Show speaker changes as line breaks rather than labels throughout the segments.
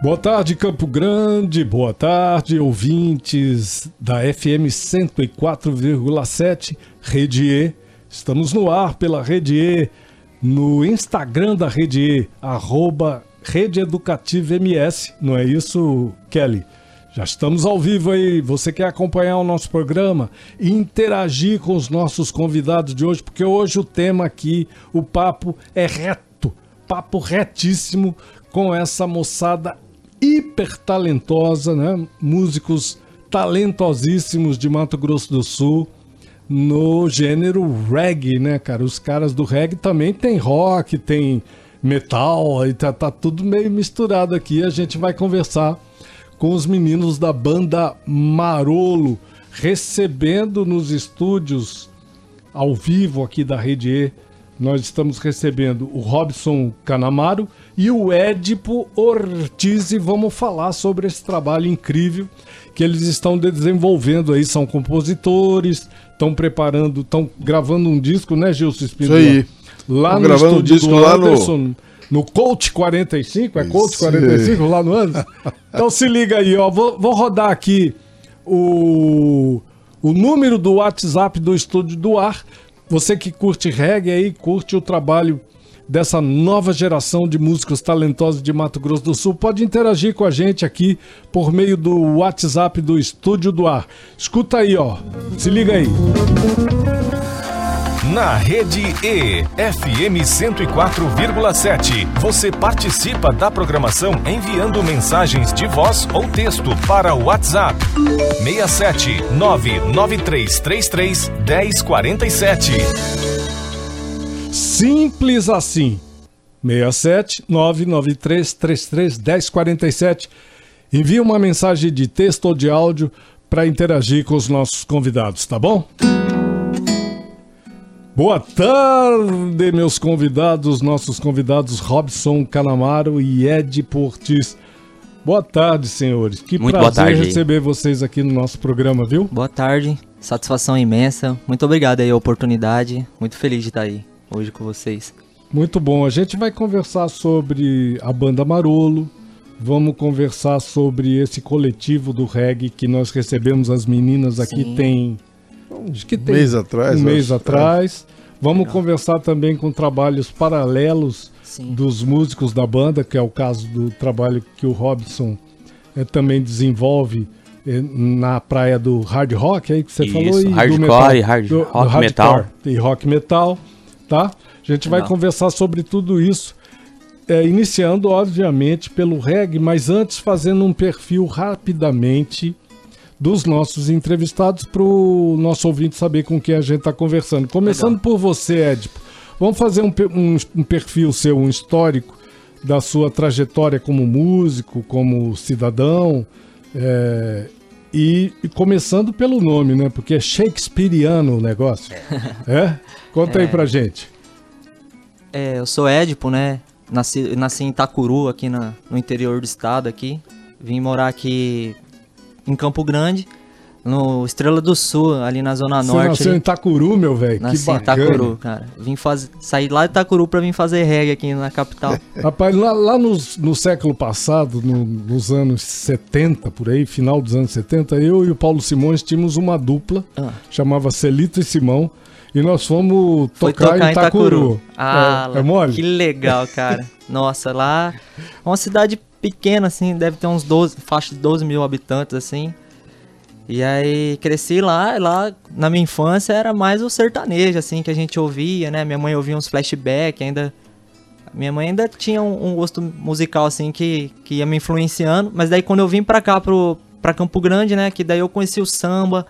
Boa tarde, Campo Grande. Boa tarde, ouvintes da FM 104,7 Rede E. Estamos no ar pela Rede E, no Instagram da Rede E, arroba Rede Educativa MS. Não é isso, Kelly? Já estamos ao vivo aí. Você quer acompanhar o nosso programa e interagir com os nossos convidados de hoje, porque hoje o tema aqui, o papo é reto, papo retíssimo com essa moçada hiper talentosa, né? Músicos talentosíssimos de Mato Grosso do Sul no gênero reggae, né, cara? Os caras do reggae também tem rock, tem metal, aí tá, tá tudo meio misturado aqui. A gente vai conversar com os meninos da banda Marolo, recebendo nos estúdios ao vivo aqui da Rede E. Nós estamos recebendo o Robson Canamaro e o Édipo Ortiz e vamos falar sobre esse trabalho incrível que eles estão desenvolvendo aí. São compositores, estão preparando, estão gravando um disco, né, Gilson Espírito?
Isso aí.
Lá no
gravando um
estúdio
disco
do
lá no-
Anderson, no Coach 45, é Coach
Isso
45 lá no ano? Então se liga aí, ó. Vou, vou rodar aqui o, o número do WhatsApp do Estúdio do Ar. Você que curte reggae aí, curte o trabalho dessa nova geração de músicos talentosos de Mato Grosso do Sul, pode interagir com a gente aqui por meio do WhatsApp do Estúdio do Ar. Escuta aí, ó. Se liga aí.
Na Rede E, FM 104,7. Você participa da programação enviando mensagens de voz ou texto para o WhatsApp 67 99333 1047.
Simples assim. 67 993 33 1047. Envie uma mensagem de texto ou de áudio para interagir com os nossos convidados, tá bom? Boa tarde, meus convidados, nossos convidados Robson Canamaro e Ed Portis. Boa tarde, senhores. Que
Muito boa
prazer
tarde.
receber vocês aqui no nosso programa, viu?
Boa tarde, satisfação imensa. Muito obrigado aí a oportunidade. Muito feliz de estar aí hoje com vocês.
Muito bom. A gente vai conversar sobre a banda Marolo. Vamos conversar sobre esse coletivo do reggae que nós recebemos as meninas aqui
Sim.
tem acho que tem
mês atrás,
um mês
acho.
atrás. Vamos
Legal.
conversar também com trabalhos paralelos
Sim.
dos músicos da banda, que é o caso do trabalho que o Robson eh, também desenvolve eh, na praia do hard rock, aí que você
Isso,
falou, e do
hardcore
metal,
e hard-
do- do
rock
hardcore
metal.
e rock metal, tá? A gente vai
Legal.
conversar sobre tudo isso, eh, iniciando obviamente pelo reggae, mas antes fazendo um perfil rapidamente dos nossos entrevistados para o nosso ouvinte saber com quem a gente está conversando. Começando
Legal.
por você, Edipo. Vamos fazer um, um- um perfil seu, um histórico da sua trajetória como músico, como cidadão, é, e, e começando pelo nome, né? Porque é Shakespeareano o negócio. É? Conta aí
É.
pra gente.
É, eu sou Édipo, né? Nasci, nasci em Itacuru, aqui na- no interior do estado aqui. Vim morar aqui em Campo Grande, no Estrela do Sul, ali na Zona
Você
Norte.
nasceu
ali.
em Itacuru, meu velho. Que
Nasci em
bacana.
Itacuru, cara. Vim fazer, sair lá de Itacuru pra vir fazer reggae aqui na capital.
Rapaz, lá, lá nos- no, século passado, no- nos anos 70, por aí, final dos anos 70, eu e o Paulo Simões tínhamos uma dupla,
Ah.
chamava Celito e Simão, e nós fomos
Foi
tocar,
tocar
em Itacuru.
Ah,
é, é mole?
que legal, cara. Nossa, lá é uma cidade pequena, assim, deve ter uns 12, faixa de 12 mil habitantes, assim. E aí cresci lá, e lá na minha infância era mais o sertanejo, assim, que a gente ouvia, né? Minha mãe ouvia uns flashbacks, ainda. Minha mãe ainda tinha um, um gosto musical, assim, que, que ia me influenciando. Mas daí quando eu vim pra cá, pro, pra Campo Grande, né? Que daí eu conheci o samba,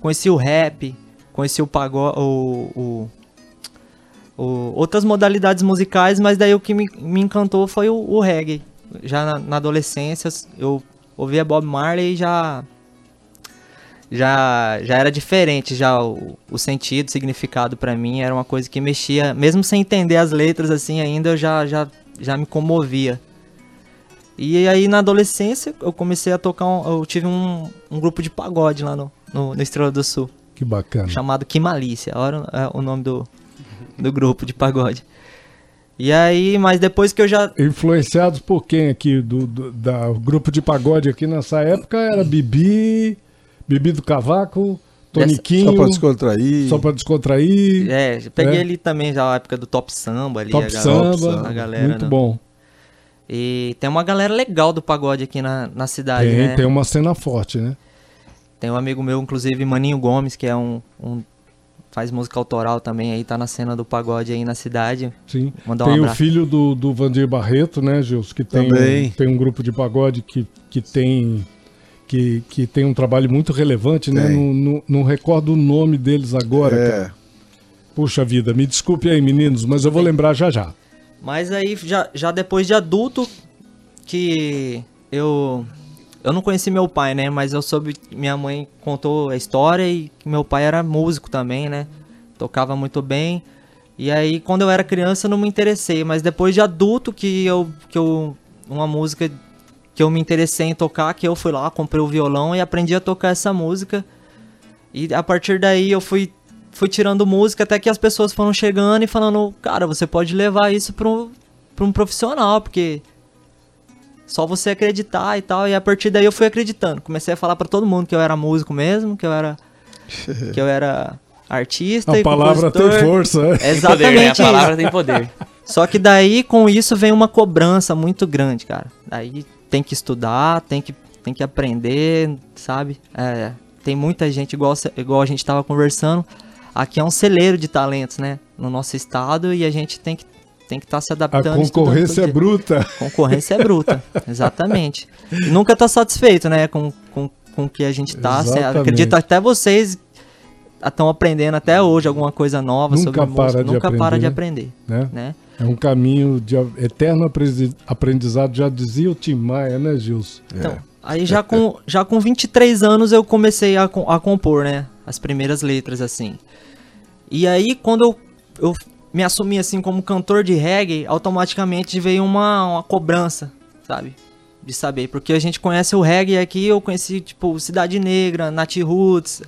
conheci o rap, conheci o pagode, o, o, o- outras modalidades musicais, mas daí o que me, me encantou foi o, o reggae. Já na, na adolescência, eu ouvia Bob Marley e já já já era diferente já o, o sentido, o significado para mim era uma coisa que mexia, mesmo sem entender as letras assim ainda, eu já já já me comovia. E aí na adolescência eu comecei a tocar, um, eu tive um, um grupo de pagode lá no, no, no Estrela do Sul.
Que bacana.
Chamado Que Malícia, olha é o nome do, do grupo de pagode. E aí, mas depois que eu já.
Influenciados por quem aqui? Do, do da grupo de pagode aqui nessa época era Bibi, Bibi do Cavaco, Toniquinho.
Só pra descontrair.
Só pra descontrair.
É, peguei é. ali também já a época do Top Samba ali.
Top
a
galera, Samba, a galera, muito né? bom.
E tem uma galera legal do pagode aqui na, na cidade,
tem,
né?
Tem uma cena forte, né?
Tem um amigo meu, inclusive, Maninho Gomes, que é um, um faz música autoral também, aí tá na cena do pagode aí na cidade.
Sim. Mandar tem um o filho do, do Vandir Barreto, né, Gils, que tem, também. tem um grupo de pagode que, que tem que, que tem um trabalho muito relevante, né? Não, não, não, recordo o nome deles agora, é. cara. Puxa vida, me desculpe aí, meninos, mas eu vou lembrar já já.
Mas aí, já, já depois de adulto, que eu. Eu não conheci meu pai, né? Mas eu soube. Minha mãe contou a história e que meu pai era músico também, né? Tocava muito bem. E aí, quando eu era criança, eu não me interessei. Mas depois de adulto, que eu. Que eu uma música que eu me interessei em tocar, que eu fui lá, comprei o violão e aprendi a tocar essa música. E a partir daí eu fui fui tirando música até que as pessoas foram chegando e falando, cara, você pode levar isso para um, um profissional, porque só você acreditar e tal. E a partir daí eu fui acreditando. Comecei a falar para todo mundo que eu era músico mesmo, que eu era que eu era artista
a palavra compositor. tem força.
É. Exatamente.
Poder, né? A palavra tem poder.
Só que daí com isso vem uma cobrança muito grande, cara. Daí tem que estudar, tem que tem que aprender, sabe? É, tem muita gente igual igual a gente tava conversando aqui é um celeiro de talentos, né? No nosso estado e a gente tem que tem que estar tá se adaptando.
A concorrência é bruta.
Concorrência é bruta, exatamente. E nunca tá satisfeito, né? Com, com, com o que a gente tá. acredito até vocês estão aprendendo até hoje alguma coisa nova
nunca
sobre
para
música.
De
nunca
aprender,
para de aprender. Né? né?
É um caminho de eterno aprendizado, já dizia o Tim Maia, né, Gilson?
Então, é. aí já com, já com 23 anos eu comecei a, a compor, né? As primeiras letras, assim. E aí, quando eu, eu me assumi assim como cantor de reggae, automaticamente veio uma, uma cobrança, sabe? De saber. Porque a gente conhece o reggae aqui, eu conheci, tipo, Cidade Negra, Nat Roots,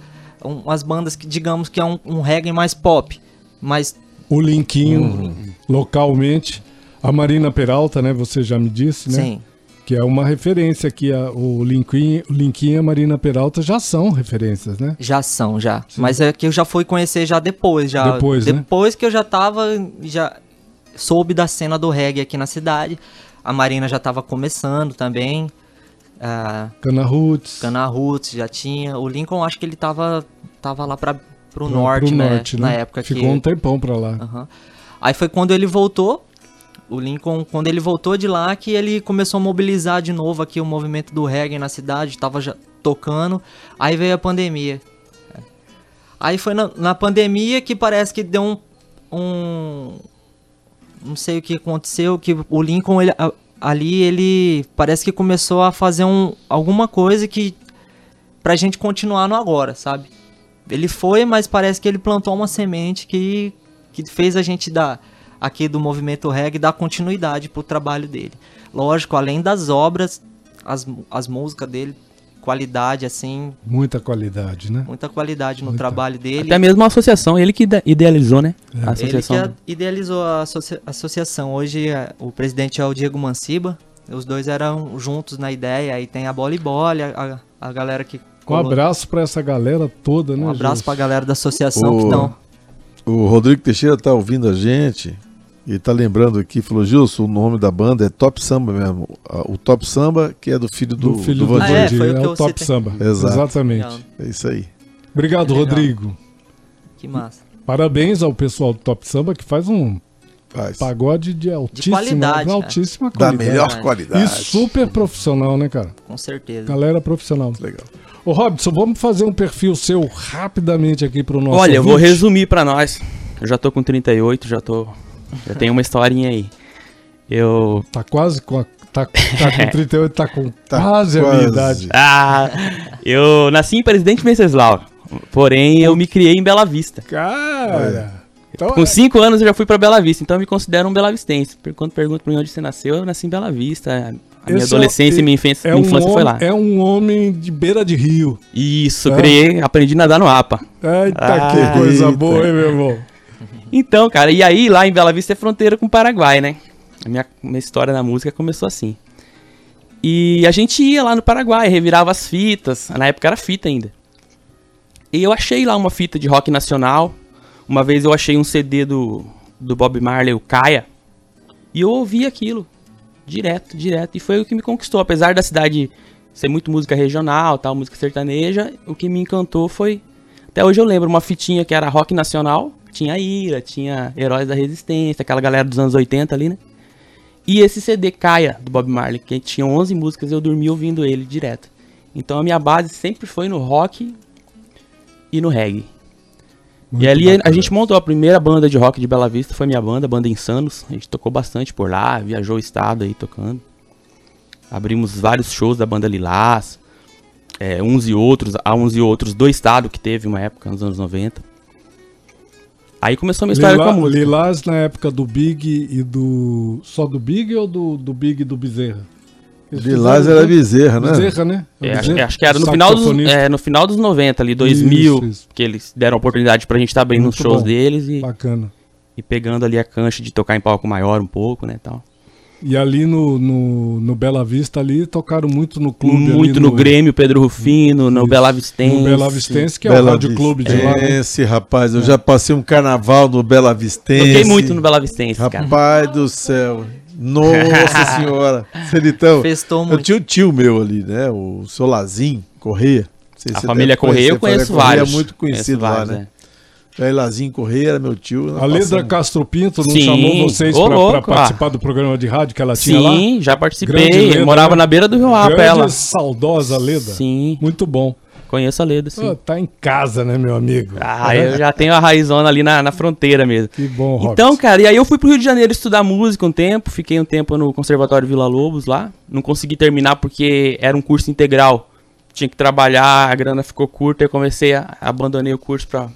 um, umas bandas que, digamos, que é um, um reggae mais pop. Mas.
O Linkinho, uhum. localmente. A Marina Peralta, né? Você já me disse, né? Sim que é uma referência que a, o Linkin, o Linkin e a Marina Peralta já são referências, né?
Já são, já. Sim. Mas é que eu já fui conhecer já depois, já.
Depois,
né? Depois que eu já tava, já soube da cena do reggae aqui na cidade. A Marina já tava começando também. Uh,
Cana Roots.
Cana Roots já tinha. O Lincoln, acho que ele tava, tava lá pra, pro, pro norte, pro né? Norte, né? Na época
Ficou
que...
um tempão pra lá.
Uhum. Aí foi quando ele voltou o Lincoln, quando ele voltou de lá, que ele começou a mobilizar de novo aqui o movimento do reggae na cidade, tava já tocando. Aí veio a pandemia. Aí foi na, na pandemia que parece que deu um, um, Não sei o que aconteceu, que o Lincoln ele, ali, ele parece que começou a fazer um, alguma coisa que. pra gente continuar no agora, sabe? Ele foi, mas parece que ele plantou uma semente que, que fez a gente dar aqui do movimento reggae dar continuidade pro trabalho dele. Lógico, além das obras, as, as músicas dele, qualidade assim.
Muita qualidade, né?
Muita qualidade no Muita. trabalho dele.
Até mesmo a associação, ele que idealizou, né? É. A associação.
Ele que idealizou a associa associação. Hoje é, o presidente é o Diego Manciba. Os dois eram juntos na ideia. Aí tem a Bola e Bola, a, a galera que.
Um abraço para essa galera toda, né?
Um abraço para a galera da associação o... que estão.
O Rodrigo Teixeira tá ouvindo a gente. E tá lembrando aqui, falou, Gilson, o nome da banda é Top Samba mesmo. O Top Samba, que é do filho do,
do filho
do,
do ah, é, foi é o, o Top citei. Samba.
Exato.
Exatamente.
É isso aí.
Obrigado, Rodrigo.
Que massa.
Parabéns ao pessoal do Top Samba que faz um faz. pagode de altíssima, de qualidade, altíssima
qualidade. Da melhor qualidade.
E super profissional, né, cara?
Com certeza.
Galera profissional.
Legal.
Ô, Robson, vamos fazer um perfil seu rapidamente aqui pro nosso
Olha, ouvinte. eu vou resumir para nós. Eu já tô com 38, já tô já tem uma historinha aí. Eu.
Tá quase com a, tá, tá com 38, tá com
Tá
quase, a minha idade.
Ah! Eu nasci em Presidente Venceslau. Porém, eu me criei em Bela Vista.
Cara. Então,
Com
é-
5 anos eu já fui pra Bela Vista, então eu me considero um belavistense. Quando perguntam pra mim onde você nasceu, eu nasci em Bela Vista. A minha
Esse é-
adolescência e minha infância,
é
minha
um
infância foi lá.
É um homem de beira de rio.
Isso,
É.
criei, aprendi a nadar no APA.
Eita,
Ah,
que coisa
eita.
boa, hein, meu irmão?
Então, cara, e aí lá em Bela Vista é fronteira com o Paraguai, né? A minha, minha história na música começou assim. E a gente ia lá no Paraguai, revirava as fitas. Na época era fita ainda. E eu achei lá uma fita de rock nacional. Uma vez eu achei um CD do, do Bob Marley, o Caia. E eu ouvi aquilo. Direto, direto. E foi o que me conquistou. Apesar da cidade ser muito música regional, tal, música sertaneja, o que me encantou foi. Até hoje eu lembro uma fitinha que era rock nacional. Tinha Ira, tinha Heróis da Resistência, aquela galera dos anos 80 ali, né? E esse CD Caia, do Bob Marley, que tinha 11 músicas, eu dormi ouvindo ele direto. Então a minha base sempre foi no rock e no reggae.
Muito
e ali
bacana.
a gente montou a primeira banda de rock de Bela Vista, foi minha banda, a banda Insanos. A gente tocou bastante por lá, viajou o estado aí tocando. Abrimos vários shows da banda Lilás, é, uns e outros, há uns e outros do estado que teve uma época, nos anos 90. Aí começou a minha história
Lila-
com a música.
Lilás na época do Big e do. Só do Big ou do, do Big e do Bezerra? Eles
Lilás
fizeram-
era Bezerra, né?
Bezerra, né?
É, acho,
Bezerra?
acho que era no final, dos, é, no final dos 90, ali, 2000,
Isso, isso.
que eles deram a oportunidade pra gente estar abrindo
Muito
os shows
bom.
deles e,
Bacana.
e pegando ali a cancha de tocar em palco maior um pouco, né, tal.
E ali no, no, no Bela Vista ali tocaram muito no clube. ali
Muito no, Grêmio, Pedro Rufino, no
Isso.
Bela Vistense.
No Bela Vistense, que é o
Bela
rádio clube de lá. né?
Vistense, rapaz. Eu já passei um carnaval no Bela Vistense.
Toquei muito no Bela Vistense, cara.
Rapaz do céu. Nossa senhora. Celitão.
Festou
Eu
muito.
tinha um tio meu ali, né? O Solazim Correia.
A
se você
família Correia eu
a família
conheço
Correia
vários.
É muito conhecido
Conheço
lá,
vários,
né? Aí Lazinho Correia meu tio.
A Ledra
passamos-
Castro Pinto não
Sim.
chamou vocês
louco,
participar do programa de rádio que ela tinha lá?
Sim, já participei.
Leda,
morava
né?
na beira do Rio Apa, ela.
saudosa Leda.
Sim,
Muito bom.
conheço a Leda, sim.
Ah, tá em casa, né, meu amigo?
Ah, eu já tenho a raizona ali na, na fronteira mesmo.
Que bom, Robson.
Então, cara, e aí eu fui pro Rio de Janeiro estudar música um tempo, fiquei um tempo no Conservatório Vila Lobos lá. Não consegui terminar porque era um curso integral. Tinha que trabalhar, a grana ficou curta, eu comecei a abandonei o curso pra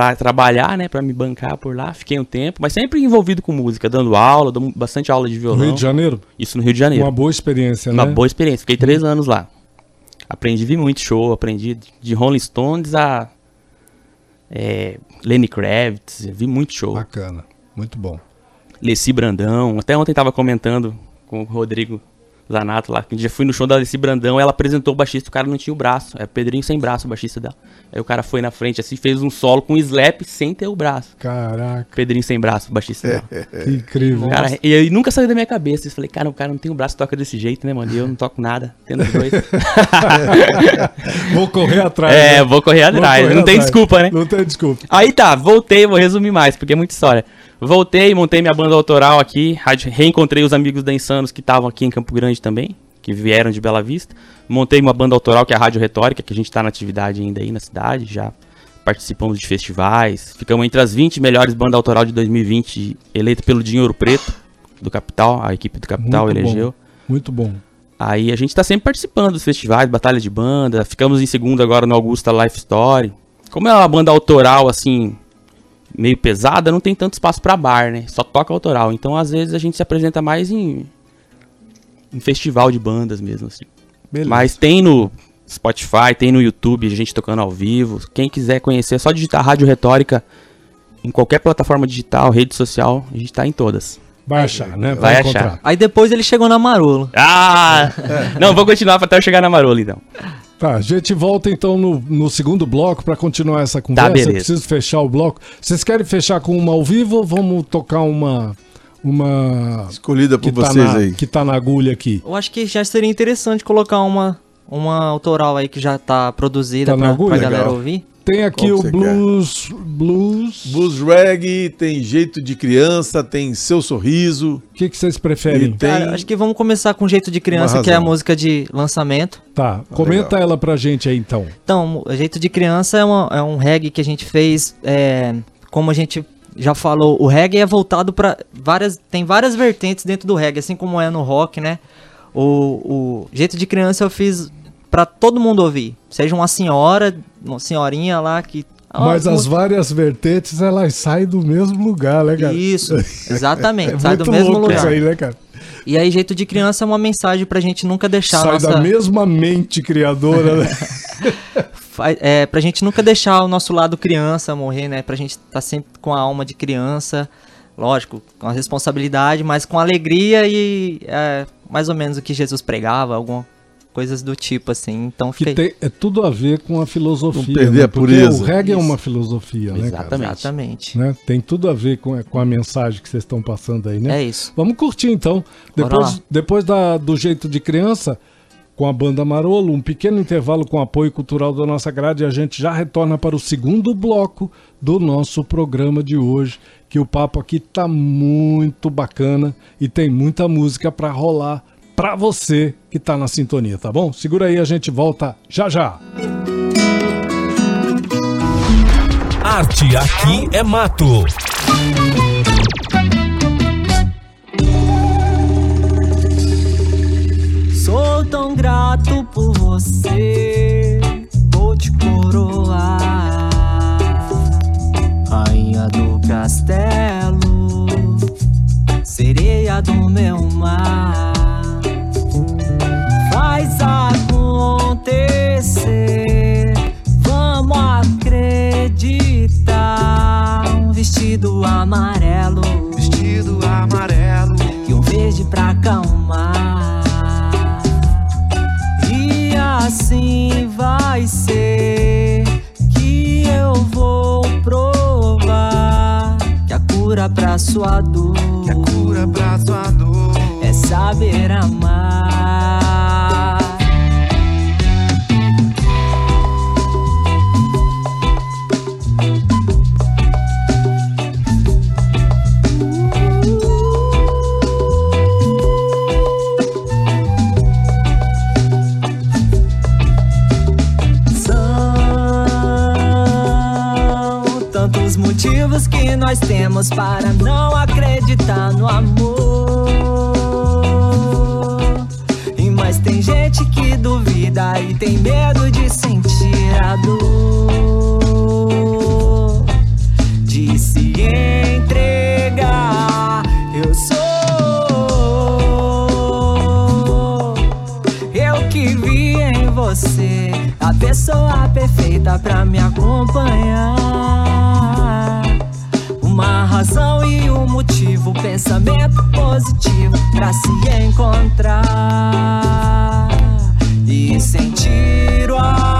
para trabalhar, né, Pra me bancar por lá. Fiquei um tempo, mas sempre envolvido com música, dando aula, dando bastante aula de
no
violão.
Rio de Janeiro,
Isso no Rio de Janeiro.
uma boa experiência,
Uma
né?
boa experiência. Fiquei três anos lá. Aprendi, vi muito show, aprendi de Rolling Stones a é, Lenny Kravitz, vi muito show.
Bacana, muito bom.
Leci Brandão, até ontem tava comentando com o Rodrigo Zanato lá, que já fui no show da Leci Brandão, ela apresentou o baixista, o cara não tinha o braço, é Pedrinho sem braço, o baixista dela. Aí o cara foi na frente assim, fez um solo com slap sem ter o braço.
Caraca,
Pedrinho sem braço, o baixista dela.
que incrível.
Cara, e aí nunca saiu da minha cabeça. Eu falei, cara, o cara não tem o braço, toca desse jeito, né, mano? E eu não toco nada, tendo dois.
Vou correr atrás.
é,
né?
vou correr
Vou
atrás.
correr
não tem
atrás.
desculpa, né?
Não tem desculpa.
Aí tá, voltei, vou resumir mais, porque é muita história. Voltei, montei minha banda autoral aqui, reencontrei os amigos da Insanos que estavam aqui em Campo Grande também, que vieram de Bela Vista. Montei uma banda autoral que é a Rádio Retórica, que a gente tá na atividade ainda aí na cidade, já participamos de festivais. Ficamos entre as 20 melhores bandas autoral de 2020, eleita pelo Dinheiro Preto, do Capital, a equipe do Capital
Muito
elegeu.
bom. Muito bom.
Aí a gente tá sempre participando dos festivais, batalha de banda. Ficamos em segundo agora no Augusta Life Story. Como é uma banda autoral, assim, meio pesada, não tem tanto espaço pra bar, né? Só toca autoral. Então, às vezes, a gente se apresenta mais em, em festival de bandas mesmo, assim.
Beleza.
Mas tem no Spotify, tem no YouTube, a gente tocando ao vivo. Quem quiser conhecer, é só digitar Rádio Retórica em qualquer plataforma digital, rede social, a gente tá em todas.
Vai achar, né?
Vai achar.
encontrar.
Aí depois ele chegou na Marolo.
Ah! não, vou continuar até eu chegar na Marola, então.
Tá, a gente volta então no, no segundo bloco pra continuar essa conversa.
Tá, beleza.
Preciso fechar o bloco. Vocês querem fechar com uma ao vivo ou vamos tocar uma. Uma.
Escolhida por
Que tá,
vocês
na,
aí.
que tá na agulha aqui.
Eu acho que já seria interessante colocar uma, uma autoral aí que já tá produzida
Tá na
pra, galera ouvir.
Tem aqui o blues. Blues.
Blues reggae, tem jeito de criança, tem seu sorriso.
O que, que vocês preferem?
Tem-
Cara, acho que vamos começar com Jeito de Criança, que é a música de lançamento.
Tá, comenta ela pra gente aí então.
Então, Jeito de Criança é, uma- é um reggae que a gente fez, é, como a gente já falou, o reggae é voltado para várias. Tem várias vertentes dentro do reggae, assim como é no rock, né? O, o jeito de criança eu fiz para todo mundo ouvir. Seja uma senhora, uma senhorinha lá que.
Mas as várias vertentes, elas saem do mesmo lugar, né, cara?
Isso, exatamente.
É
sai do
muito
mesmo lugar.
isso aí, né, cara?
E aí, jeito de criança é uma mensagem pra gente nunca deixar a
Sai
nossa.
da mesma mente criadora, né?
É, pra gente nunca deixar o nosso lado criança morrer, né? Pra gente estar sempre com a alma de criança, lógico, com a responsabilidade, mas com alegria e é, mais ou menos o que Jesus pregava, alguma coisas do tipo assim. Então
que
fica aí.
tem, é tudo a ver com a filosofia.
Não perder
né?
a
Porque
pureza.
O reggae é
Isso.
uma filosofia, né, cara?
Exatamente.
Exatamente.
Né? Tem tudo a ver com, com a mensagem que vocês estão passando aí, né?
É isso.
Vamos curtir então.
Bora
Depois,
lá.
depois da, do jeito de criança, com a banda Marolo, um pequeno intervalo com apoio cultural da nossa grade, e a gente já retorna para o segundo bloco do nosso programa de hoje, que o papo aqui tá muito bacana e tem muita música para rolar para você que tá na sintonia, tá bom? Segura aí, a gente volta já já.
Arte aqui é mato.
Sou tão grato por você, vou te coroar, rainha do castelo, sereia do meu mar. Vamos acreditar. Um vestido amarelo,
Vestido amarelo,
e um verde pra acalmar. E assim vai ser que eu vou provar que a cura pra sua dor
que a cura pra sua dor.
é saber amar. Motivos que nós temos para não acreditar no amor. E mas tem gente que duvida e tem medo de sentir a dor, de se entregar. Eu sou eu que vi em você a pessoa perfeita pra me acompanhar. Motivo, pensamento positivo pra se encontrar e sentir o amor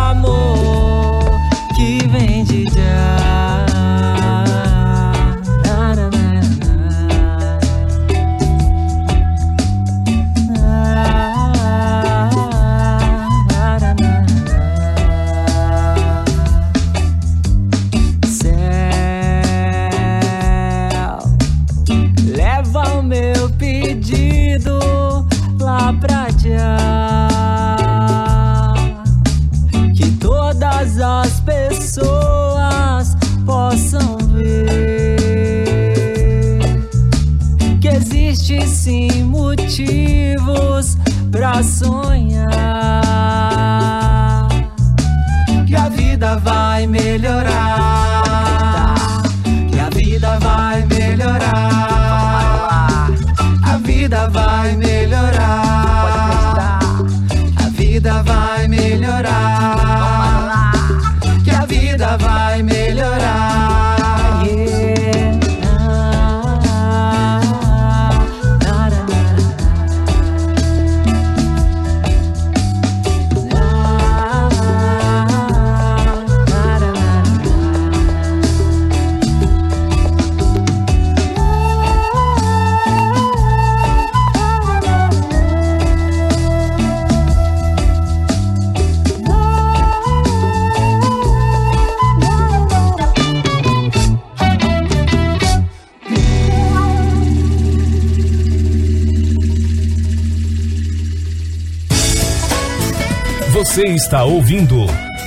está ouvindo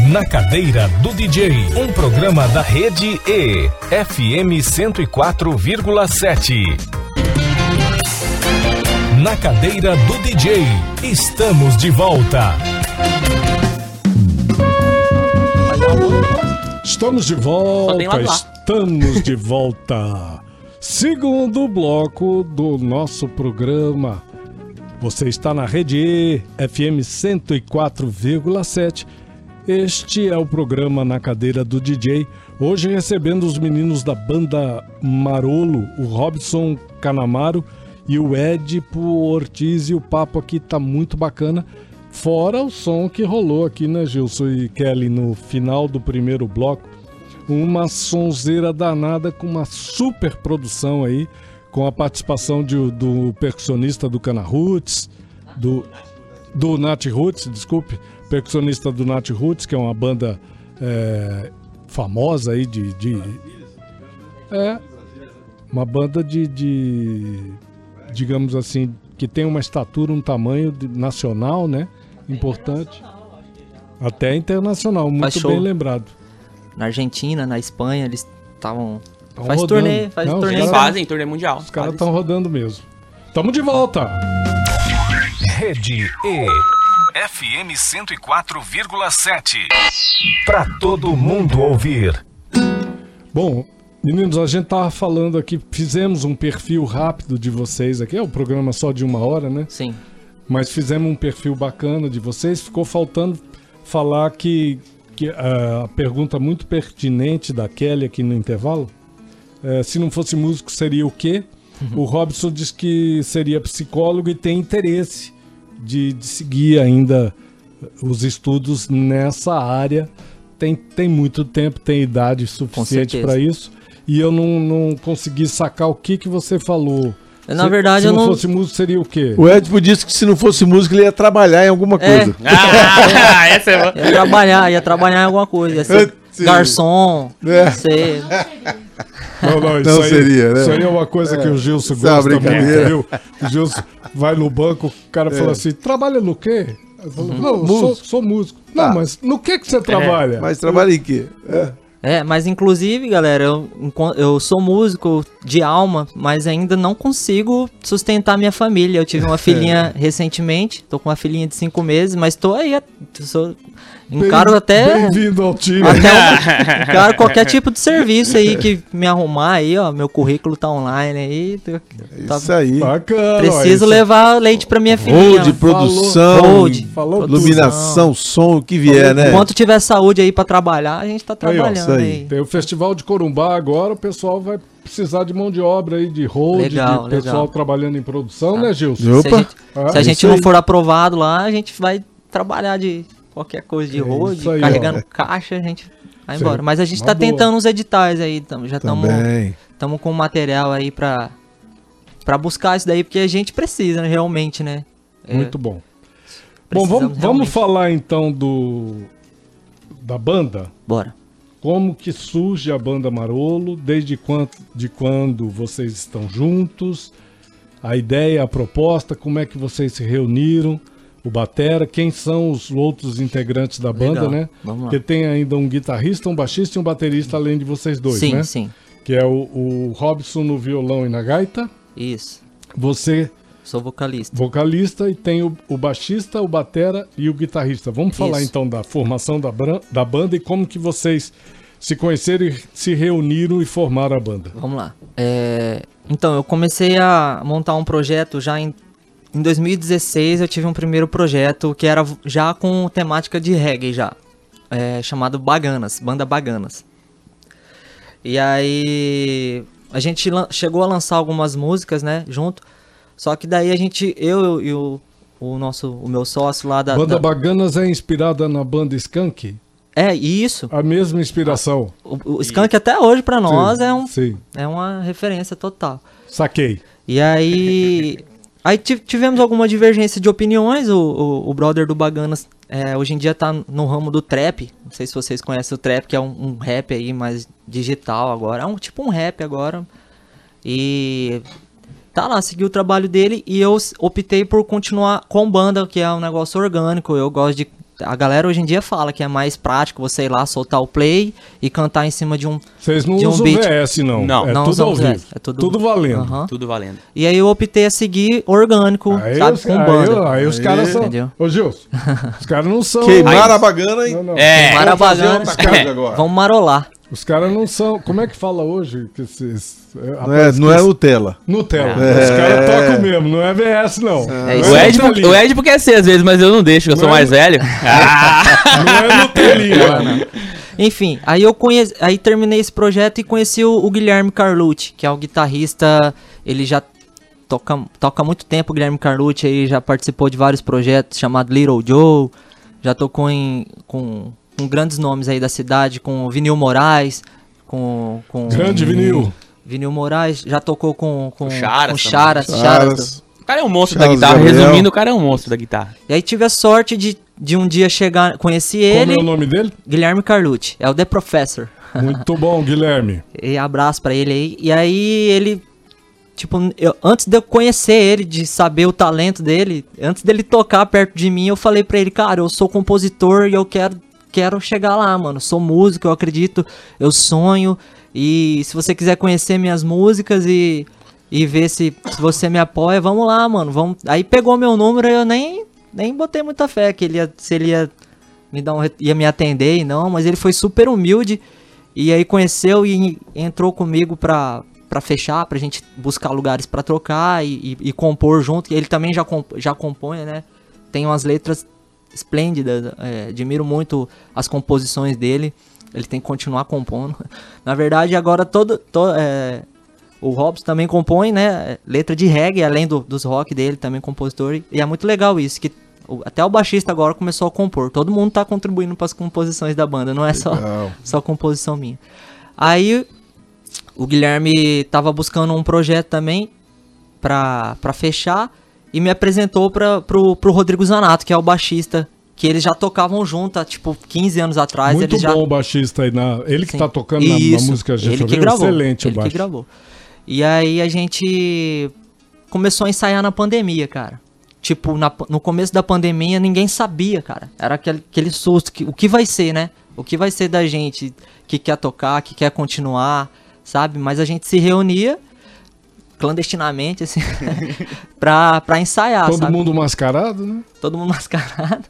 Na Cadeira do DJ, um programa da Rede E, FM 104,7. Na Cadeira do DJ, estamos de volta.
Estamos de volta, estamos de volta. Segundo bloco do nosso programa. Você está na Rede E, FM 104,7. Este é o programa Na Cadeira do DJ. Hoje recebendo os meninos da banda Marolo, o Robson Canamaro e o Edipo Ortiz. E o papo aqui tá muito bacana. Fora o som que rolou aqui, né, Gilson e Kelly, no final do primeiro bloco. Uma sonzeira danada com uma super produção aí, com a participação de- do percussionista do Cana Roots, do, do Nat Roots, desculpe, percussionista do Nat Roots, que é uma banda é, famosa aí de, de. É, uma banda de, de. digamos assim, que tem uma estatura, um tamanho nacional, né? Importante. Até internacional, muito
Faz show.
bem lembrado.
Na Argentina, na Espanha, eles estavam.
Tão
Faz
rodando.
turnê, faz
Não, os
turnê.
Eles
caras-
fazem turnê mundial.
Os caras estão rodando mesmo. Tamo de volta!
Rede E, FM 104,7. Para todo mundo ouvir.
Bom, meninos, a gente tava falando aqui, fizemos um perfil rápido de vocês aqui, é um programa só de uma hora, né?
Sim.
Mas fizemos um perfil bacana de vocês. Ficou faltando falar que, que ah, a pergunta muito pertinente da Kelly aqui no intervalo. É, se não fosse músico, seria o quê? O Robson diz que seria psicólogo e tem interesse de, de seguir ainda os estudos nessa área. Tem, tem muito tempo, tem idade suficiente para isso. E eu não, não consegui sacar o que, que você falou.
Na
Se-
verdade,
se
eu
não
não.
fosse músico, seria o quê?
O Edipo disse que se não fosse música, ele ia trabalhar em alguma
É.
coisa.
Ah, essa é boa.
Ia trabalhar, ia trabalhar em alguma coisa. Ia ser
Sim.
garçom,
É.
ia ser.
Não, não, isso
Não
aí,
seria, né?
Isso aí é uma coisa que o Gilson
é
gosta muito,
brincadeira.
viu? O Gilson vai no banco, o cara fala assim, trabalha no quê? Eu falo, não, eu sou,
Músico.
sou músico. Não,
Tá.
mas no que que você trabalha?
Mas trabalha em quê? É.
É, mas inclusive, galera, eu, eu sou músico de alma, mas ainda não consigo sustentar minha família. Eu tive uma filhinha recentemente, tô com uma filhinha de cinco meses, mas tô aí, sou, encaro
Bem-
até,
Bem-vindo ao time.
até um- encaro qualquer tipo de serviço aí que me arrumar aí, ó, meu currículo tá online aí, tô- tá-
Isso aí.
Bacana.
preciso
ó, isso-
levar leite pra minha filhinha.
Road, produção,
Road,
falou
produção.
iluminação, som, o que vier, né?
Enquanto tiver saúde aí pra trabalhar, a gente tá
Aí, ó,
trabalhando
isso aí.
aí.
Tem o Festival de Corumbá agora, o pessoal vai precisar de mão de obra aí, de road,
Legal,
de pessoal
legal.
trabalhando em produção, né, Gilson?
Se a
Opa.
gente,
Ah,
se a gente
isso
não
aí.
for aprovado lá, a gente vai trabalhar de qualquer coisa de
É
road,
aí,
carregando
ó.
caixa, a gente vai
Sim,
estaMas a gente tá
boa.
tentando uns editais aí, tamo, já estamos com material aí pra, pra buscar isso daí, porque a gente precisa, realmente, né? É,
Muito bom. Bom,
precisamos
vamos, vamos falar então do da banda.
Bora.
Como que surge a banda Marolo? Desde quando, de quando vocês estão juntos? A ideia, a proposta, como é que vocês se reuniram? O batera, quem são os outros integrantes da banda,
Legal,
né?
vamos lá.
Porque tem ainda um guitarrista, um baixista e um baterista além de vocês dois,
sim,
né?
sim.
Que é o, o Robson no violão e na gaita,
Isso.
você
Sou vocalista.
vocalista e tem o, o baixista, o batera e o guitarrista. Vamos falar
Isso.
então da formação da, da banda e como que vocês se conheceram e se reuniram e formaram a banda.
Vamos lá. É, então, eu comecei a montar um projeto já em, em 2016. Eu tive um primeiro projeto que era já com temática de reggae já, é, chamado Baganas, banda Baganas. E aí a gente chegou a lançar algumas músicas, né, junto. Só que daí a gente, eu e o, o nosso, o meu sócio lá da,
banda
da-
Baganas é inspirada na banda Skunk?
é isso.
A mesma inspiração.
O, o Skank até hoje pra nós
Sim,
é um,
Sim,
é uma referência total.
saquei.
E aí. Aí ti- tivemos alguma divergência de opiniões. O, o, o brother do Baganas é, hoje em dia tá no ramo do trap. Não sei se vocês conhecem o trap, que é um, um rap aí mais digital agora. É um tipo um rap agora. E tá lá, segui o trabalho dele e eu optei por continuar com banda, que é um negócio orgânico. Eu gosto de A galera hoje em dia fala que é mais prático você ir lá, soltar o play e cantar em cima de um.
Vocês não
De um
usam
beat.
VS, não.
Não.
É
Não
tudo ao vivo.
É tudo-
valendo.
Aham.
Tudo valendo.
E aí eu optei a seguir orgânico,
Aí,
sabe?
os,
Com
aí,
banda.
aí os
Aí.
caras são.
Entendeu?
Ô, Gilson, os caras não são.
Queimaram a bagana e
Não, não.
É,
Queimaram a bagana. Vamos marolar.
Os caras não são. Como é que fala hoje? Que esses, é,
Não é, não é Nutella.
Nutella.
É.
Os caras tocam mesmo, não é VS, não.
É isso
Não
O
é
Ed,
Nutelinha.
o Ed quer ser às vezes, mas eu não deixo, eu sou
Não é-
mais velho. Ah,
Não é Nutelinha.
Enfim, aí eu conheci, aí terminei esse projeto e conheci o, o Guilherme Carlucci, que é o guitarrista, ele já toca, toca há muito tempo, o Guilherme Carlucci aí já participou de vários projetos chamado Little Joe, já tocou em, com, com grandes nomes aí da cidade, com o Vinil Moraes, com, com
Grande vinil.
Vinil Moraes, já tocou com com,
Charas
com. Charas, Charas
Charas.
o cara é um monstro
Charles
da guitarra.
Gabriel.
Resumindo, o cara é um monstro da guitarra.
E aí tive a sorte de, de um dia chegar, conheci
Como
ele,
é o nome dele?
Guilherme Carlucci, é o The Professor.
Muito bom, Guilherme.
E abraço pra ele aí. E aí ele. Tipo, eu- antes de eu conhecer ele, de saber o talento dele, antes dele tocar perto de mim, eu falei pra ele, cara, eu sou compositor e eu quero, quero chegar lá, mano. Sou músico, eu acredito, eu sonho. E se você quiser conhecer minhas músicas e, e ver se, se você me apoia, vamos lá, mano. Vamos... Aí pegou meu número e eu nem, nem botei muita fé que ele ia, se ele ia me dar um, ia me atender e não, mas ele foi super humilde e aí conheceu e entrou comigo pra, pra fechar, pra gente buscar lugares pra trocar e, e- e compor junto. Ele também já, comp- já compõe, né? Tem umas letras esplêndidas, é, admiro muito as composições dele. Ele tem que continuar compondo. Na verdade, agora todo, to- é, o Hobbs também compõe, né? Letra de reggae, além do- dos rock dele, também compositor. E é muito legal isso, que até o baixista agora começou a compor. Todo mundo tá contribuindo para as composições da banda, não é só,
Legal.
só composição minha. Aí o Guilherme tava buscando um projeto também pra fechar e me apresentou pra, pro, pro Rodrigo Zanato, que é o baixista. Que eles já tocavam junto há tipo 15 anos atrás.
Muito
eles já...
bom o baixista aí. Na... Ele que
Sim.
tá tocando na, na música Gente
ele que gravou,
Excelente o
ele
baixo.
que gravou. E aí a gente começou a ensaiar na pandemia, cara. Tipo, na- no começo da pandemia ninguém sabia, cara. Era aquele, aquele susto, que, o que vai ser, né? O que vai ser da gente que quer tocar, que quer continuar, sabe? Mas a gente se reunia clandestinamente, assim, pra, pra ensaiar,
Todo
sabe?
mundo mascarado, né?
todo mundo mascarado.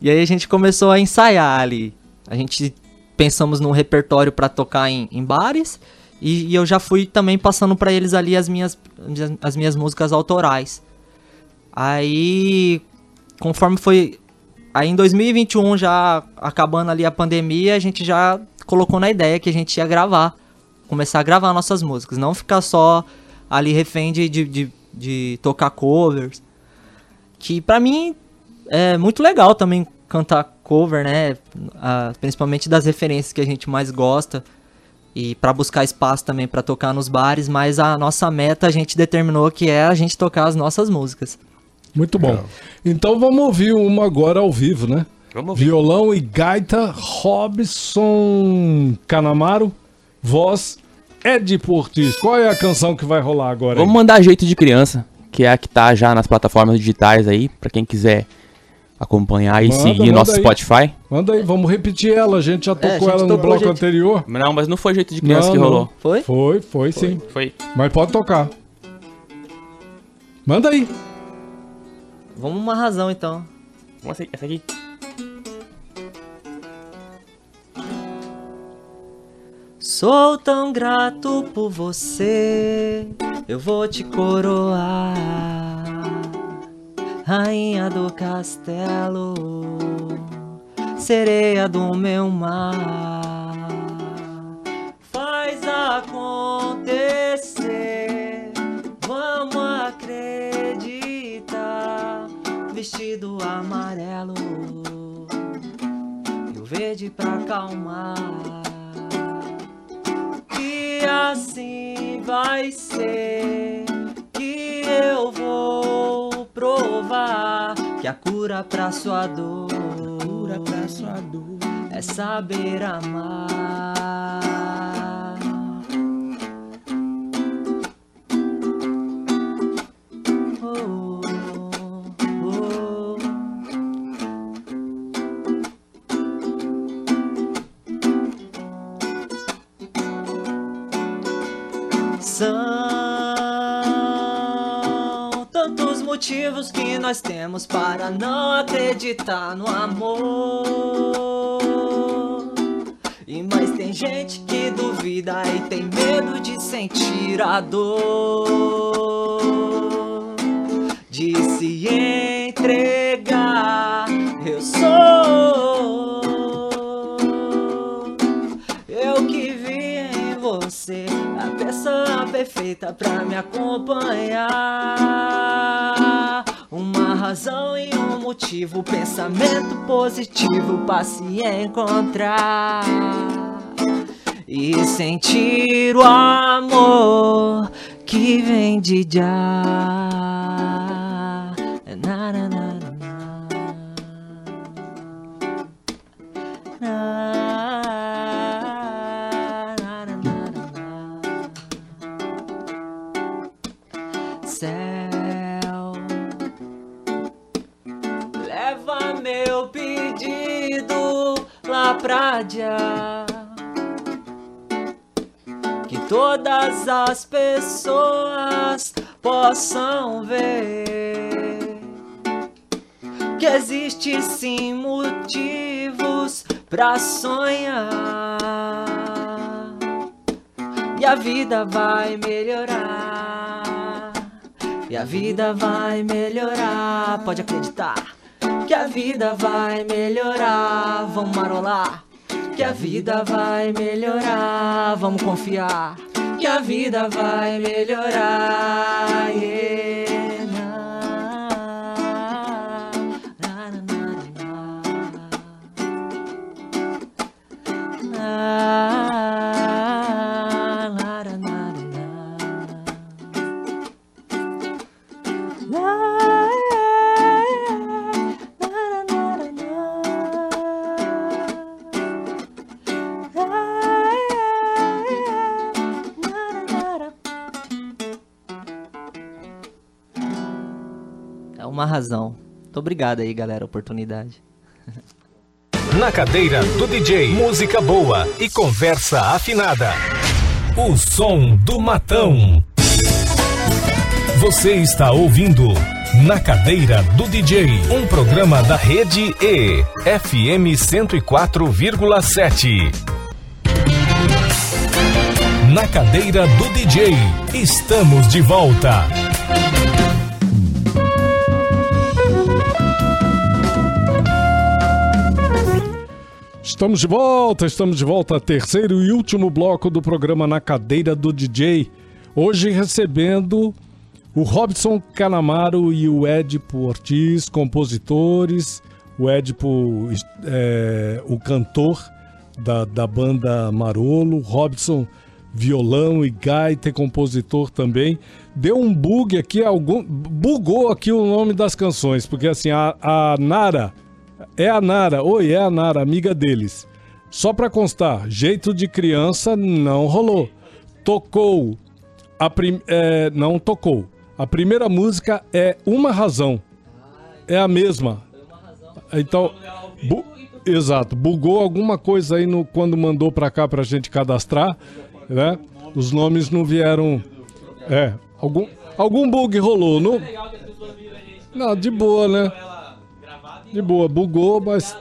E aí a gente começou a ensaiar ali. A gente pensamos num repertório pra tocar em, em bares e, e eu já fui também passando pra eles ali as minhas, as minhas músicas autorais. Aí, conforme foi. Aí em 2021, já acabando ali a pandemia, a gente já colocou na ideia que a gente ia gravar. Começar a gravar nossas músicas. Não ficar só ali refém de, de, de, de tocar covers. Que pra mim é muito legal também cantar cover, né? Ah, principalmente das referências que a gente mais gosta. E pra buscar espaço também pra tocar nos bares, mas a nossa meta a gente determinou que é a gente tocar as nossas músicas.
Muito bom. Então vamos ouvir uma agora ao vivo, né?
Vamos ouvir.
Violão e gaita, Robson Canamaro, voz Ed Portis. Qual é a canção que vai rolar agora?
Vamos
aí?
mandar Jeito de Criança, que é a que tá já nas plataformas digitais aí, pra quem quiser acompanhar e
Manda,
seguir
manda
nosso
aí.
Spotify.
Manda aí, vamos repetir ela. A gente já
É,
tocou
gente
ela no bloco
gente.
anterior.
Não, mas não foi Jeito de Criança
Não,
que
não.
rolou.
Foi?
Foi, foi, sim.
Foi.
Mas pode tocar. Manda aí.
Vamos uma razão então.
Vamos essa- essa aqui.
Sou tão grato por você, eu vou te coroar, rainha do castelo, sereia do meu mar. Faz acontecer, vamos acreditar. Vestido amarelo e o verde pra acalmar que assim vai ser que eu vou provar que a cura pra sua dor, cura pra sua dor é saber amar. Motivos que nós temos para não acreditar no amor. E mais tem gente que duvida e tem medo de sentir a dor. De se entregar, pessoa perfeita pra me acompanhar. Uma razão e um motivo, pensamento positivo pra se encontrar. E sentir o amor que vem de já. Que todas as pessoas possam ver que existe sim motivos pra sonhar e a vida vai melhorar. E a vida vai melhorar, pode acreditar. Que a vida vai melhorar, vamos marolar. Que a vida vai melhorar, vamos confiar. Que a vida vai melhorar. yeah. Razão. Muito obrigado aí, galera, oportunidade.
Na cadeira do DJ, música boa e conversa afinada. O som do matão. Você está ouvindo Na Cadeira do DJ, um programa da rede E, FM 104,7. Na Cadeira do DJ, estamos de volta.
Estamos de volta, estamos de volta, terceiro e último bloco do programa Na Cadeira do DJ. Hoje recebendo o Robson Canamaro e o Edipo Ortiz, compositores, o Edipo, é, o cantor da, da banda Marolo, Robson violão e gaita compositor também. Deu um bug aqui, algum, bugou aqui o nome das canções, porque assim, a, a Nara, é a Nara, oi, é a Nara, amiga deles. Só pra constar, jeito de criança não rolou. Tocou, a prim, é, não tocou. A primeira música é Uma Razão. É a mesma. Então, bu- exato, bugou alguma coisa aí no, quando mandou pra cá pra gente cadastrar, né? Os nomes não vieram. É, algum, algum bug rolou. Não, não, de boa, né? De boa, bugou, mas.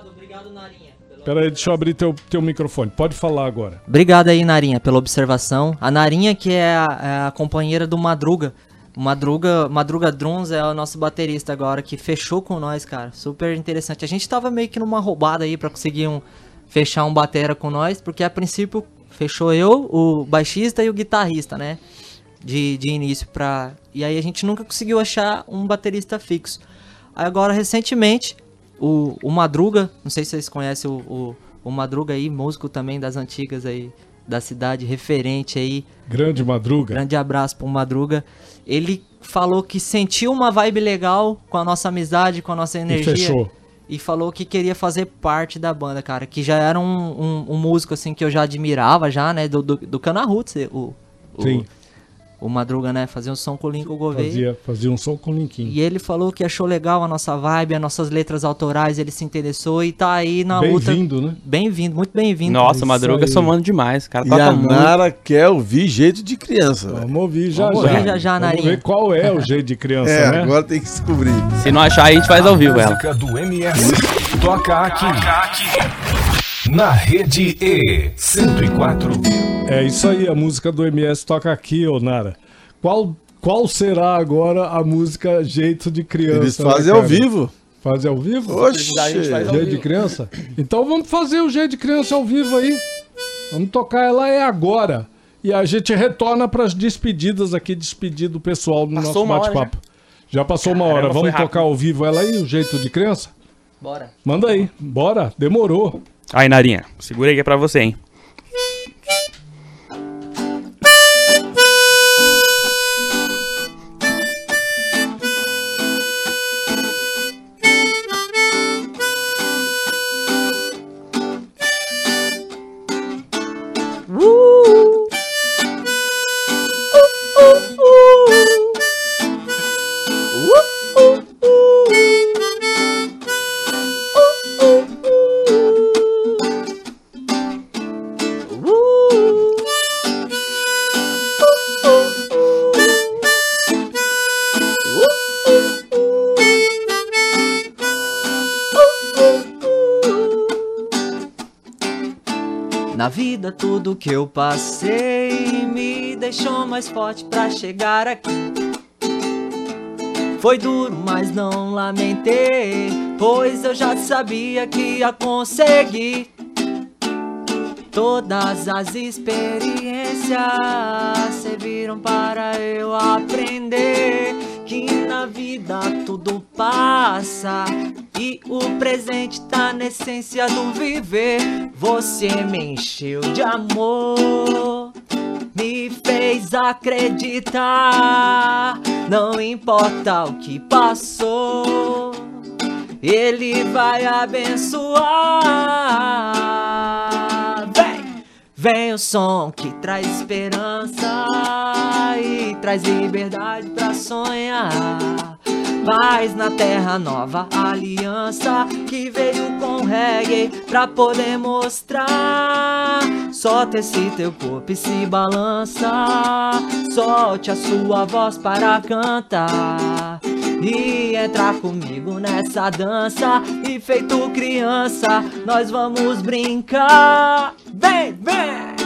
Pera aí, deixa eu abrir teu, teu microfone. Pode falar agora.
Obrigado aí, Narinha, pela observação. A Narinha, que é a, é a companheira do Madruga. O Madruga, Madruga Drums é o nosso baterista agora, que fechou com nós, cara. Super interessante. A gente tava meio que numa roubada aí pra conseguir um, fechar um batera com nós, porque a princípio fechou eu, o baixista e o guitarrista, né? De, de início pra... E aí a gente nunca conseguiu achar um baterista fixo. Aí agora, recentemente, o, o Madruga, não sei se vocês conhecem o, o, o Madruga aí, músico também das antigas aí da cidade, referente aí.
Grande Madruga.
Grande abraço pro Madruga. Ele falou que sentiu uma vibe legal com a nossa amizade, com a nossa
E
energia.
fechou.
E falou que queria fazer parte da banda, cara. Que já era um, um, um músico, assim, que eu já admirava já, né? Do, do, do Cana Roots, o, o-
Sim.
O Madruga, né? Fazia um som com o Lincoln Gouveia.
Fazia, fazia um som com o Linkin.
E ele falou que achou legal a nossa vibe, as nossas letras autorais, ele se interessou e tá aí na luta.
Bem-vindo, né?
Bem-vindo, muito bem-vindo.
Nossa, Madruga
aí.
somando demais. O cara
E
toca
a
muito.
Nara quer ouvir jeito de criança.
Vamos ouvir já
Vamos
já.
ouvir já já,
Vamos
Narinha.
ver qual é o jeito de criança,
É,
né?
agora tem que descobrir.
Se não achar, a gente faz ao vivo ela.
Música do MS toca aqui. Na rede E 104.
É isso aí, a música do MS toca aqui, ô Nara. Qual, qual será agora a música Jeito de Criança?
Eles
né,
fazem ao
cara?
vivo.
Fazem ao vivo?
Ao
Jeito de. Criança? Então vamos fazer o Jeito de Criança ao vivo aí. Vamos tocar ela é agora. E a gente retorna para as despedidas aqui, despedir do pessoal no
Passou
nosso bate-papo. Já passou uma hora.
Caramba,
Vamos tocar ao vivo ela aí, o Jeito de Criança?
Bora.
Manda aí. Bora. Demorou.
Aí, Narinha, segura aí que é pra você, hein?
Tudo que eu passei me deixou mais forte pra chegar aqui. Foi duro, mas não lamentei, pois eu já sabia que ia conseguir. Todas as experiências serviram para eu aprender que na vida tudo passa e o presente tá na essência do viver. Você me encheu de amor, me fez acreditar. Não importa o que passou, Ele vai abençoar. Vem! Vem o som que traz esperança e traz liberdade pra sonhar. Paz na terra nova aliança que veio com reggae pra poder mostrar. Solta esse teu corpo e se balança. Solte a sua voz para cantar. E entrar comigo nessa dança. E feito criança, nós vamos brincar. Vem, vem!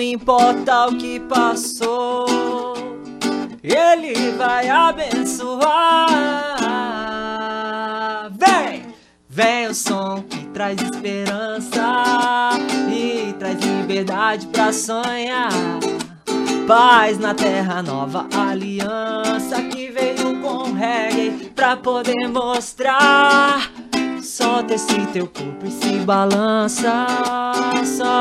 Não importa o que passou, Ele vai abençoar. Vem, vem o som que traz esperança e traz liberdade pra sonhar. Paz na terra, nova aliança que veio com reggae pra poder mostrar. Solta esse teu corpo e se balança.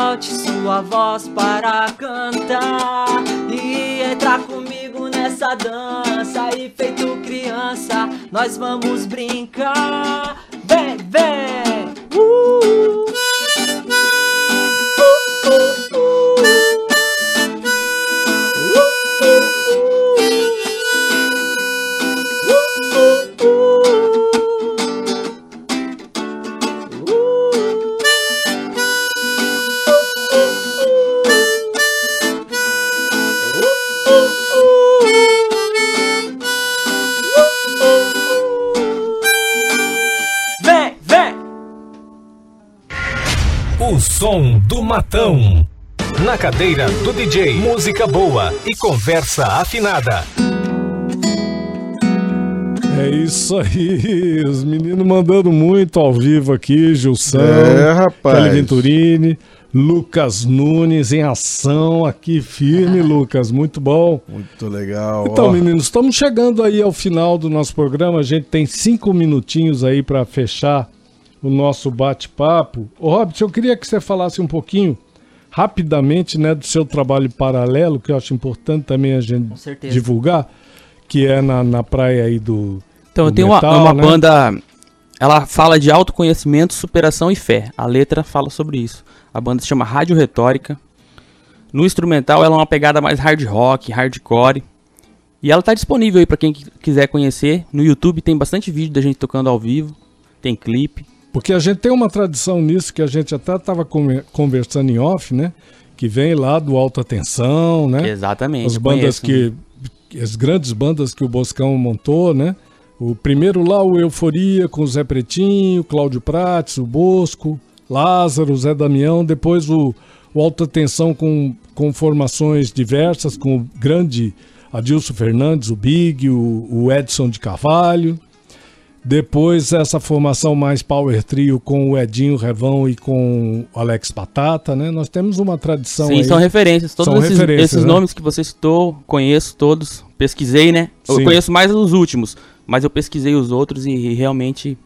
Solte sua voz para cantar. E entrar comigo nessa dança. E feito criança, nós vamos brincar. Vem, vem! Uh!
Som do matão. Na cadeira do DJ, música boa e conversa afinada.
É isso aí, os meninos mandando muito ao vivo aqui, Gilson,
É, rapaz.
Kelly Venturini, Lucas Nunes em ação aqui, firme, Lucas, muito bom.
Muito legal.
Então,
ó.
meninos, estamos chegando aí ao final do nosso programa. A gente tem cinco minutinhos aí para fechar o nosso bate-papo. Ô, Robson, eu queria que você falasse um pouquinho, rapidamente, né, do seu trabalho paralelo, que eu acho importante também a gente divulgar, que é na, na praia aí do.
Então, eu
do
tenho uma,
metal,
uma
né?
banda. Ela fala de autoconhecimento, superação e fé. A letra fala sobre isso. A banda se chama Rádio Retórica. No instrumental, ela é uma pegada mais hard rock, hardcore. E ela tá disponível aí pra quem qui- quiser conhecer. No YouTube tem bastante vídeo da gente tocando ao vivo. Tem clipe.
Porque a gente tem uma tradição nisso que a gente até estava conversando em off, né? Que vem lá do Alta Tensão, né?
Exatamente.
as bandas
conheço.
que as grandes bandas que o Boscão montou, né? O primeiro lá o Euforia com o Zé Pretinho, Cláudio Prates, o Bosco, Lázaro, Zé Damião, depois o, o Alta Tensão com, com formações diversas, com o grande Adilson Fernandes, o Big, o, o Edson de Carvalho. Depois essa formação mais power trio com o Edinho Revão e com o Alex Batata, né? Nós temos uma tradição
Sim,
aí.
são referências. Todos
São
esses,
referências,
esses
né?
nomes que você citou, conheço todos. Pesquisei, né? Eu
Sim.
conheço mais os últimos, mas eu pesquisei os outros e, e realmente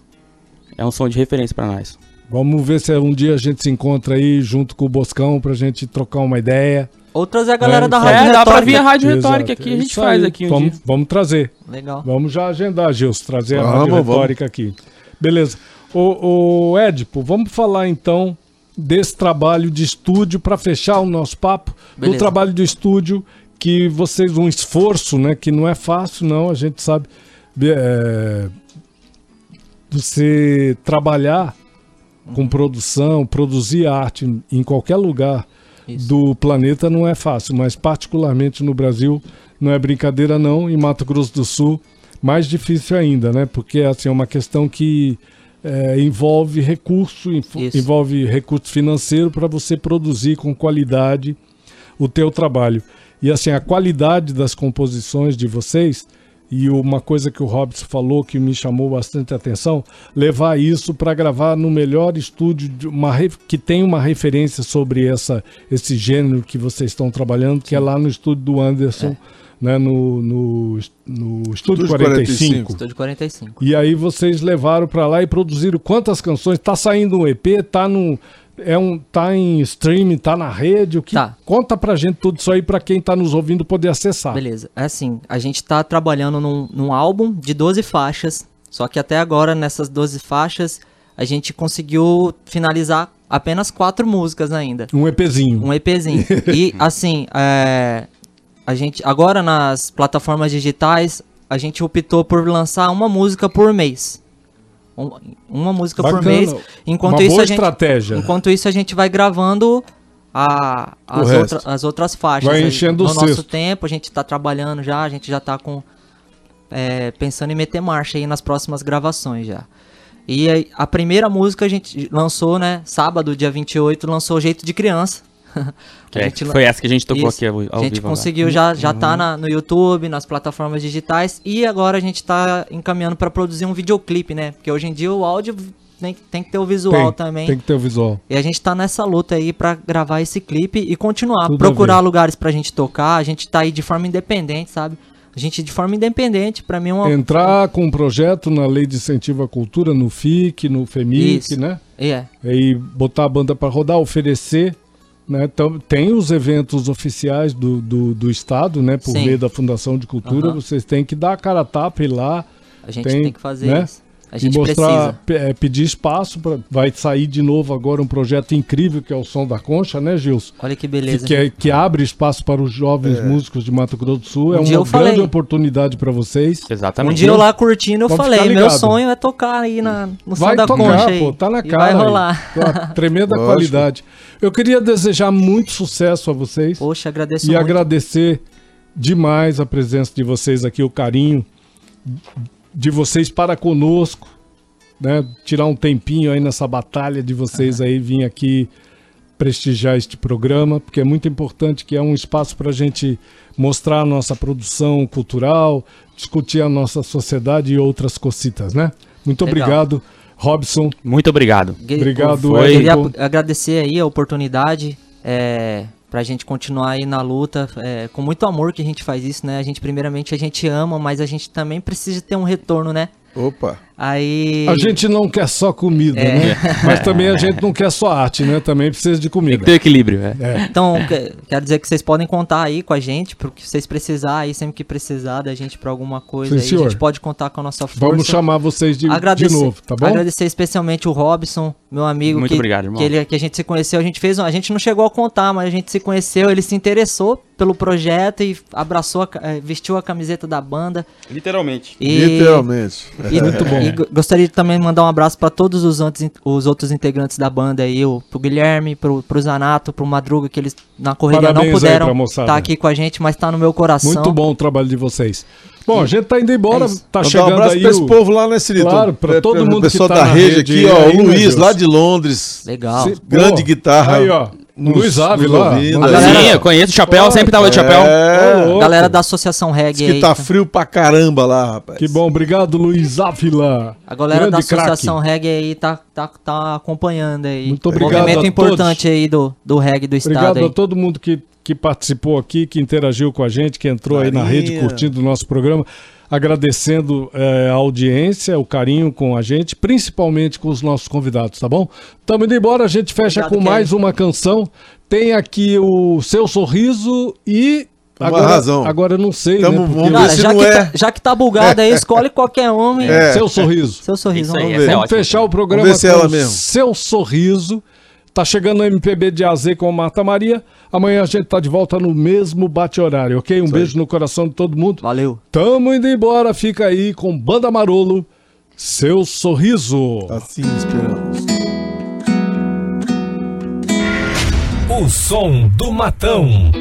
é um som de referência pra nós.
Vamos ver se um dia a gente se encontra aí junto com o Boscão pra gente trocar uma ideia.
Ou trazer a galera
É,
da
é,
Rádio
É, dá pra
Retórica.
vir a Rádio
Exato,
Retórica aqui,
é
a gente faz
aí.
aqui um
vamos,
dia.
Vamos trazer.
Legal.
Vamos já agendar, Gilson, trazer a
Vamos,
Rádio
vamos.
Retórica aqui. Beleza. O, o Edipo, vamos falar então desse trabalho de estúdio para fechar o nosso papo. Do
Beleza.
trabalho de estúdio que vocês, um esforço, né? Que não é fácil, não, a gente sabe. é, você trabalhar com produção, produzir arte em qualquer lugar
Isso.
do planeta não é fácil, mas particularmente no Brasil não é brincadeira não, em Mato Grosso do Sul mais difícil ainda, né? Porque assim é uma questão que é, envolve recurso,
Isso.
envolve recurso financeiro para você produzir com qualidade o teu trabalho. E assim, a qualidade das composições de vocês, e uma coisa que o Robson falou que me chamou bastante atenção, levar isso para gravar no melhor estúdio de uma que tem uma referência sobre essa, esse gênero que vocês estão trabalhando, que é lá no estúdio do Anderson, né, no, no, no Estúdio
Estúdio
45.
45.
Estúdio 45.
E aí vocês levaram pra lá e produziram quantas canções? Tá saindo um EP, tá no é um tá em streaming, tá na rede, o que
Tá.
conta pra gente tudo isso aí pra quem tá nos ouvindo poder acessar.
Beleza. É assim, a gente tá trabalhando num, num álbum de 12 faixas, só que até agora, nessas 12 faixas, a gente conseguiu finalizar apenas quatro músicas ainda.
Um EPzinho.
Um EPzinho. e, assim, é, a gente, agora nas plataformas digitais, a gente optou por lançar uma música por mês. Um- uma música por
Bacana.
mês. Enquanto
Uma
isso,
boa
a gente,
estratégia.
enquanto isso, a gente vai gravando a- as, outra- as outras faixas.
Vai
aí.
enchendo
no
o
nosso
cesto.
tempo, a gente tá trabalhando já, a gente já tá com. é, pensando em meter marcha aí nas próximas gravações já. E aí, a primeira música a gente lançou, né? Sábado, dia 28, lançou Jeito de Criança.
É,
gente
foi essa que a gente tocou
Isso.
aqui ao, ao
a gente
vivo. agora.
conseguiu já já tá na- no YouTube, nas plataformas digitais e agora a gente tá encaminhando para produzir um videoclipe, né? Porque hoje em dia o áudio tem, tem que ter o visual
tem,
também.
tem que ter o visual.
E a gente tá nessa luta aí pra gravar esse clipe e continuar,
Tudo
procurar lugares pra gente tocar. A gente tá aí de forma independente, sabe? A gente de forma independente, pra mim é uma
Entrar com um projeto na Lei de Incentivo à Cultura, no FIC, no FEMIC,
Isso.
né?
É,
E botar a banda pra rodar, oferecer. Né? Então, tem os eventos oficiais do, do, do Estado, né? Por
Sim.
meio da Fundação de Cultura.
Aham.
Vocês têm que dar a cara a tapa e ir lá.
a gente
Tem,
tem, que fazer
né?
isso. A gente
e mostrar,
precisa.
é, pedir espaço. Pra, vai sair de novo agora um projeto incrível que é o Som da Concha, né, Gilson?
Olha que
Que,
beleza.
que, é- que abre espaço para os jovens músicos de Mato Grosso do Sul. é
Um dia
uma
eu falei.
grande oportunidade para vocês.
Exatamente.
Um dia eu lá curtindo, eu
Pode
falei, meu sonho é tocar aí na, no som
Vai
da
tocar,
concha aí.
pô, tá na
E
cara.
vai
aí.
rolar.
Uma tremenda
Lógico.
qualidade. Eu queria desejar muito sucesso a vocês
Poxa, agradeço
e
muito.
agradecer demais a presença de vocês aqui, o carinho de vocês para conosco, né? Tirar um tempinho aí nessa batalha de vocês aí, vir aqui prestigiar este programa, porque é muito importante que é um espaço para a gente mostrar a nossa produção cultural, discutir a nossa sociedade e outras cositas, né? Muito
Legal.
obrigado, Robson.
Muito obrigado.
Obrigado,
Eu queria agradecer aí a oportunidade é, pra gente continuar aí na luta. é, com muito amor que a gente faz isso, né? A gente, primeiramente, a gente ama, mas a gente também precisa ter um retorno, né?
Opa.
Aí.
A gente não quer só comida,
É.
né? Mas também a gente não quer só arte, né? Também precisa de
Tem que
comida.
ter equilíbrio, é.
É.
Então, que- quero dizer que vocês podem contar aí com a gente, porque vocês precisar aí, sempre que precisar da gente pra alguma coisa
Sim,
aí, a
senhor.
gente pode contar com a nossa força.
Vamos chamar vocês de, de novo, tá bom?
Agradecer especialmente o Robson, meu amigo.
Muito
que,
obrigado, irmão.
Que, ele, que a gente se conheceu, a gente fez, um- a gente não chegou a contar, mas a gente se conheceu, ele se interessou pelo projeto e abraçou, a eh, vestiu a camiseta da banda.
Literalmente.
E,
Literalmente.
e-
Muito bom.
E go- gostaria de também mandar um abraço para todos os, antes- os outros integrantes da banda aí, o, pro Guilherme, pro, pro Zanato, pro Madruga, que eles na correria
Parabéns
não puderam estar aqui com a gente, mas tá no meu coração.
Muito bom o trabalho de vocês. Bom, a gente tá indo embora,
É isso.
tá
um
chegando
abraço
aí
pra esse
o...
povo lá, né, Cirito?
Claro, pra
É,
todo
o
mundo que
pessoal
tá
da
na
rede
rede
aqui, ó.
aí,
o
né,
Luiz, lá de Londres.
Legal.
Se-
Grande
Pô,
guitarra.
Aí, ó.
Nos-
Luiz Ave
nos
lá.
ouvindo.
Uma
A
galera-
Sim, eu conheço o chapéu,
Pô,
sempre tava de chapéu.
É.
Ô, louco.
Galera da Associação
Diz
Reggae
que
aí.
tá frio pra caramba lá, rapaz.
Que bom, obrigado Luiz Ávila.
A galera da
Grande craque.
Associação Reggae aí tá, tá, tá acompanhando aí.
Muito obrigado
Movimento
a
importante aí do, do reggae do estado
Obrigado
aí.
a todo mundo que, que participou aqui, que interagiu com a gente, que entrou aí na rede curtindo o nosso programa. Agradecendo eh, a audiência, o carinho com a gente, principalmente com os nossos convidados, tá bom? Estamos indo embora, a gente fecha
Obrigado,
com mais uma canção. Tem aqui o Seu Sorriso e.
Uma
agora,
razão.
agora eu não sei,
Tamo-
né? porque-
vamos ver
Cara, já
não
que,
é.
tá, já que tá bugado aí, escolhe qualquer homem.
É.
Seu Sorriso.
Seu sorriso.
Isso aí,
vamos ver.
é
Vamos
ótima.
fechar o programa
Vamos ver se é
com
ela mesmo.
Seu Sorriso. Tá chegando o MPB de AZ com Marta Maria. Amanhã a gente tá de volta no mesmo bate-horário, ok? Um beijo no coração de todo mundo.
Valeu.
Tamo indo embora, fica aí com Banda Marolo, Seu Sorriso.
Assim esperamos.
O som do matão.